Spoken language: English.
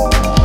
Oh,